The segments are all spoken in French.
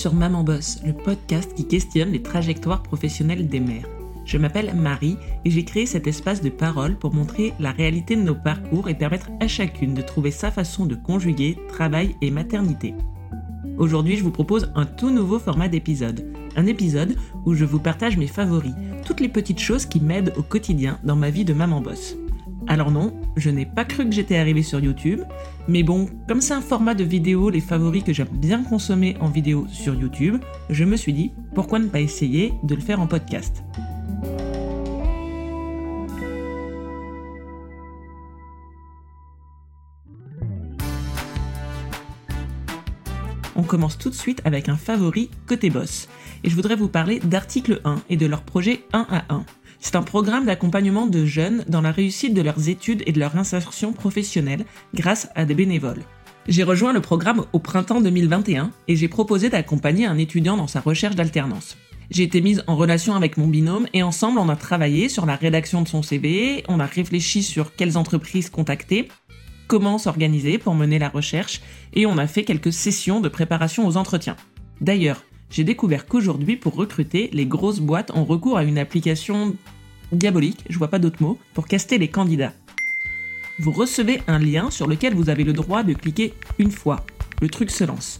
sur Maman Boss, le podcast qui questionne les trajectoires professionnelles des mères. Je m'appelle Marie et j'ai créé cet espace de parole pour montrer la réalité de nos parcours et permettre à chacune de trouver sa façon de conjuguer travail et maternité. Aujourd'hui, je vous propose un tout nouveau format d'épisode. Un épisode où je vous partage mes favoris, toutes les petites choses qui m'aident au quotidien dans ma vie de maman boss. Alors non, je n'ai pas cru que j'étais arrivée sur YouTube, mais bon, comme c'est un format de vidéo, les favoris que j'aime bien consommer en vidéo sur YouTube, je me suis dit, pourquoi ne pas essayer de le faire en podcast? On commence tout de suite avec un favori côté boss, et je voudrais vous parler d'Article 1 et de leur projet 1 à 1. C'est un programme d'accompagnement de jeunes dans la réussite de leurs études et de leur insertion professionnelle grâce à des bénévoles. J'ai rejoint le programme au printemps 2021 et j'ai proposé d'accompagner un étudiant dans sa recherche d'alternance. J'ai été mise en relation avec mon binôme et ensemble on a travaillé sur la rédaction de son CV, on a réfléchi sur quelles entreprises contacter, comment s'organiser pour mener la recherche et on a fait quelques sessions de préparation aux entretiens. D'ailleurs, j'ai découvert qu'aujourd'hui, pour recruter, les grosses boîtes ont recours à une application diabolique, je vois pas d'autre mot, pour caster les candidats. Vous recevez un lien sur lequel vous avez le droit de cliquer une fois. Le truc se lance.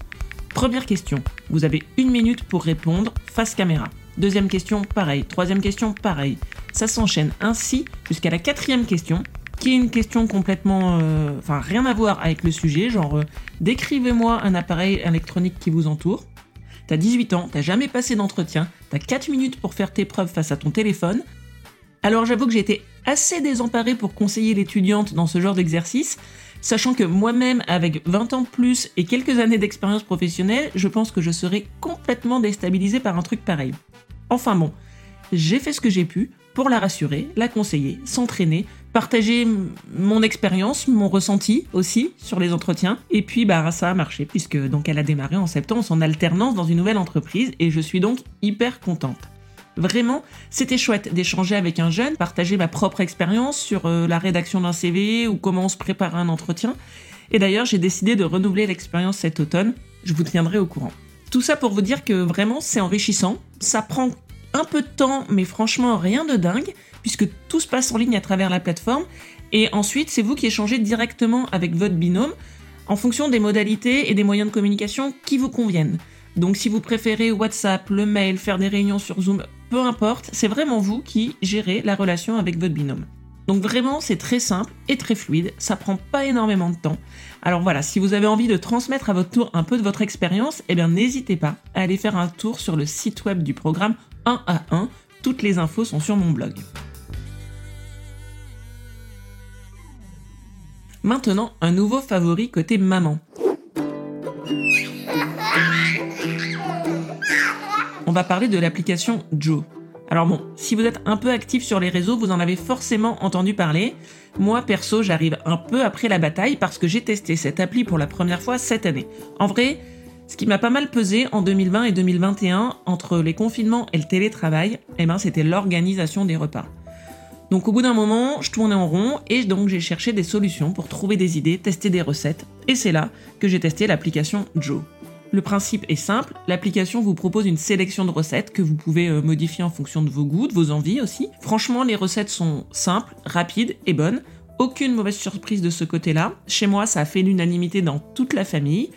Première question, vous avez une minute pour répondre face caméra. Deuxième question, pareil. Troisième question, pareil. Ça s'enchaîne ainsi jusqu'à la quatrième question, qui est une question complètement... Euh, enfin, rien à voir avec le sujet, genre euh, décrivez-moi un appareil électronique qui vous entoure. T'as 18 ans, t'as jamais passé d'entretien, t'as 4 minutes pour faire tes preuves face à ton téléphone. Alors j'avoue que j'ai été assez désemparée pour conseiller l'étudiante dans ce genre d'exercice, sachant que moi-même, avec 20 ans de plus et quelques années d'expérience professionnelle, je pense que je serais complètement déstabilisée par un truc pareil. Enfin bon, j'ai fait ce que j'ai pu pour la rassurer, la conseiller, s'entraîner, partager mon expérience, mon ressenti aussi sur les entretiens. Et puis bah ça a marché puisque donc elle a démarré en septembre son alternance dans une nouvelle entreprise et je suis donc hyper contente. Vraiment, c'était chouette d'échanger avec un jeune, partager ma propre expérience sur euh, la rédaction d'un CV ou comment on se prépare à un entretien. Et d'ailleurs, j'ai décidé de renouveler l'expérience cet automne. Je vous tiendrai au courant. Tout ça pour vous dire que vraiment, c'est enrichissant. Ça prend un peu de temps, mais franchement rien de dingue, puisque tout se passe en ligne à travers la plateforme. Et ensuite, c'est vous qui échangez directement avec votre binôme en fonction des modalités et des moyens de communication qui vous conviennent. Donc si vous préférez WhatsApp, le mail, faire des réunions sur Zoom, peu importe, c'est vraiment vous qui gérez la relation avec votre binôme. Donc vraiment, c'est très simple et très fluide, ça prend pas énormément de temps. Alors voilà, si vous avez envie de transmettre à votre tour un peu de votre expérience, eh bien n'hésitez pas à aller faire un tour sur le site web du programme 1 à 1. Toutes les infos sont sur mon blog. Maintenant, un nouveau favori côté maman. On va parler de l'application Joe. Alors bon, si vous êtes un peu actif sur les réseaux, vous en avez forcément entendu parler. Moi, perso, j'arrive un peu après la bataille parce que j'ai testé cette appli pour la première fois cette année. En vrai, ce qui m'a pas mal pesé en 2020 et 2021 entre les confinements et le télétravail, eh ben, c'était l'organisation des repas. Donc au bout d'un moment, je tournais en rond et donc j'ai cherché des solutions pour trouver des idées, tester des recettes, et c'est là que j'ai testé l'application Joe. Le principe est simple, l'application vous propose une sélection de recettes que vous pouvez euh, modifier en fonction de vos goûts, de vos envies aussi. Franchement, les recettes sont simples, rapides et bonnes. Aucune mauvaise surprise de ce côté-là. Chez moi, ça a fait l'unanimité dans toute la famille.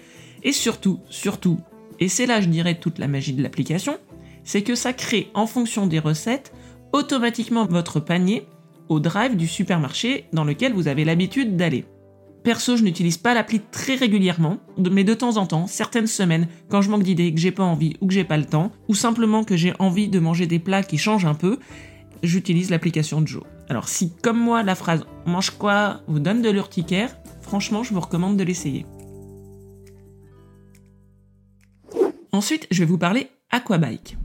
Et surtout, surtout, et c'est là je dirais toute la magie de l'application, c'est que ça crée en fonction des recettes automatiquement votre panier au drive du supermarché dans lequel vous avez l'habitude d'aller. Perso, je n'utilise pas l'appli très régulièrement, mais de temps en temps, certaines semaines, quand je manque d'idées, que j'ai pas envie ou que j'ai pas le temps, ou simplement que j'ai envie de manger des plats qui changent un peu, j'utilise l'application Joe. Alors si, comme moi, la phrase mange quoi vous donne de l'urticaire, franchement, je vous recommande de l'essayer. Ensuite, je vais vous parler aquabike.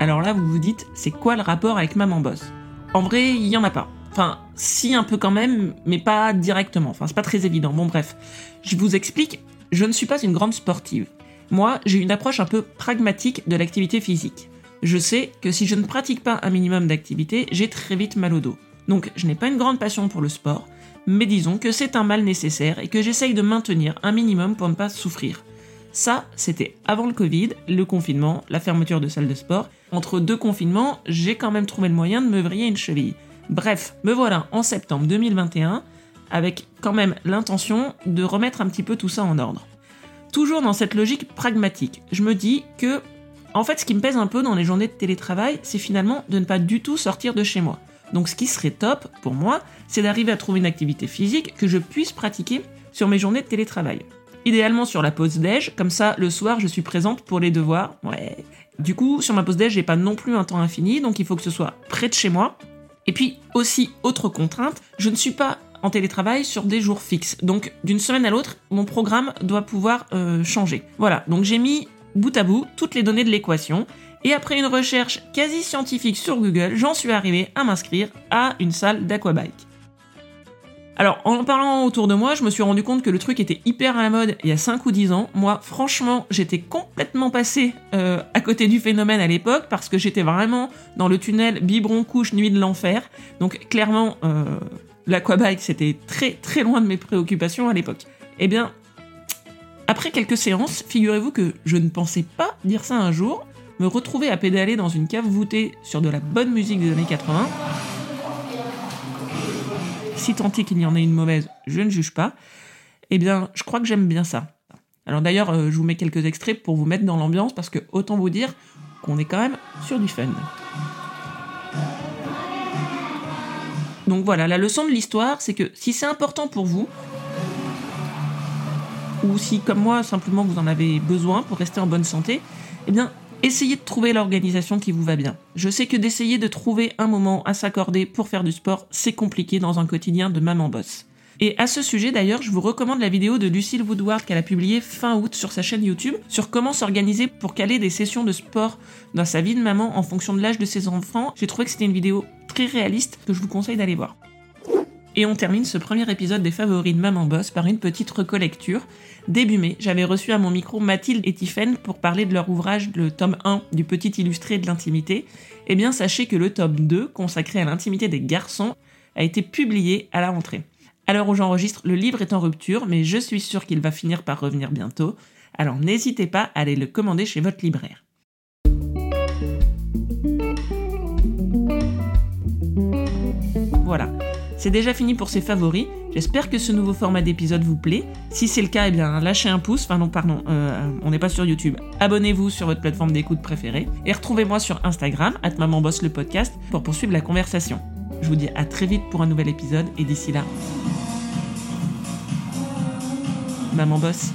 Alors là, vous vous dites, c'est quoi le rapport avec Maman Boss? En vrai, il y en a pas. Enfin, si un peu quand même, mais pas directement. Enfin, c'est pas très évident. Bon, bref. Je vous explique, je ne suis pas une grande sportive. Moi, j'ai une approche un peu pragmatique de l'activité physique. Je sais que si je ne pratique pas un minimum d'activité, j'ai très vite mal au dos. Donc je n'ai pas une grande passion pour le sport, mais disons que c'est un mal nécessaire et que j'essaye de maintenir un minimum pour ne pas souffrir. Ça, c'était avant le Covid, le confinement, la fermeture de salles de sport. Entre deux confinements, j'ai quand même trouvé le moyen de me vriller une cheville. Bref, me voilà en septembre 2021 avec quand même l'intention de remettre un petit peu tout ça en ordre. Toujours dans cette logique pragmatique, je me dis que, en fait, ce qui me pèse un peu dans les journées de télétravail, c'est finalement de ne pas du tout sortir de chez moi. Donc ce qui serait top pour moi, c'est d'arriver à trouver une activité physique que je puisse pratiquer sur mes journées de télétravail. Idéalement sur la pause déj, comme ça le soir je suis présente pour les devoirs. Ouais. Du coup, sur ma pause déj, j'ai pas non plus un temps infini, donc il faut que ce soit près de chez moi. Et puis aussi, autre contrainte, je ne suis pas en télétravail sur des jours fixes. Donc d'une semaine à l'autre, mon programme doit pouvoir euh, changer. Voilà, donc j'ai mis bout à bout toutes les données de l'équation. Et après une recherche quasi scientifique sur Google, j'en suis arrivé à m'inscrire à une salle d'aquabike. Alors, en parlant autour de moi, je me suis rendu compte que le truc était hyper à la mode il y a 5 ou 10 ans. Moi, franchement, j'étais complètement passé euh, à côté du phénomène à l'époque parce que j'étais vraiment dans le tunnel biberon couche nuit de l'enfer. Donc, clairement, euh, l'aquabike, c'était très très loin de mes préoccupations à l'époque. Eh bien, après quelques séances, figurez-vous que je ne pensais pas dire ça un jour, retrouver à pédaler dans une cave voûtée sur de la bonne musique des années 80. Si tant est qu'il y en ait une mauvaise, je ne juge pas. Eh bien, je crois que j'aime bien ça. Alors d'ailleurs, euh, je vous mets quelques extraits pour vous mettre dans l'ambiance parce que autant vous dire qu'on est quand même sur du fun. Donc voilà, la leçon de l'histoire, c'est que si c'est important pour vous, ou si comme moi simplement vous en avez besoin pour rester en bonne santé, eh bien essayez de trouver l'organisation qui vous va bien. Je sais que d'essayer de trouver un moment à s'accorder pour faire du sport, c'est compliqué dans un quotidien de maman boss. Et à ce sujet d'ailleurs, je vous recommande la vidéo de Lucille Woodward qu'elle a publiée fin août sur sa chaîne YouTube sur comment s'organiser pour caler des sessions de sport dans sa vie de maman en fonction de l'âge de ses enfants. J'ai trouvé que c'était une vidéo très réaliste que je vous conseille d'aller voir. Et on termine ce premier épisode des favoris de Maman Boss par une petite recollecture. Début mai, j'avais reçu à mon micro Mathilde et Tiffaine pour parler de leur ouvrage, le tome 1 du Petit Illustré de l'intimité. Eh bien, sachez que le tome 2, consacré à l'intimité des garçons, a été publié à la rentrée. À l'heure où j'enregistre, le livre est en rupture, mais je suis sûre qu'il va finir par revenir bientôt. Alors n'hésitez pas à aller le commander chez votre libraire. C'est déjà fini pour ces favoris. J'espère que ce nouveau format d'épisode vous plaît. Si c'est le cas, eh bien lâchez un pouce. Enfin non, pardon, euh, on n'est pas sur YouTube. Abonnez-vous sur votre plateforme d'écoute préférée et retrouvez-moi sur Instagram @mamanboss le podcast pour poursuivre la conversation. Je vous dis à très vite pour un nouvel épisode et d'ici là, maman boss.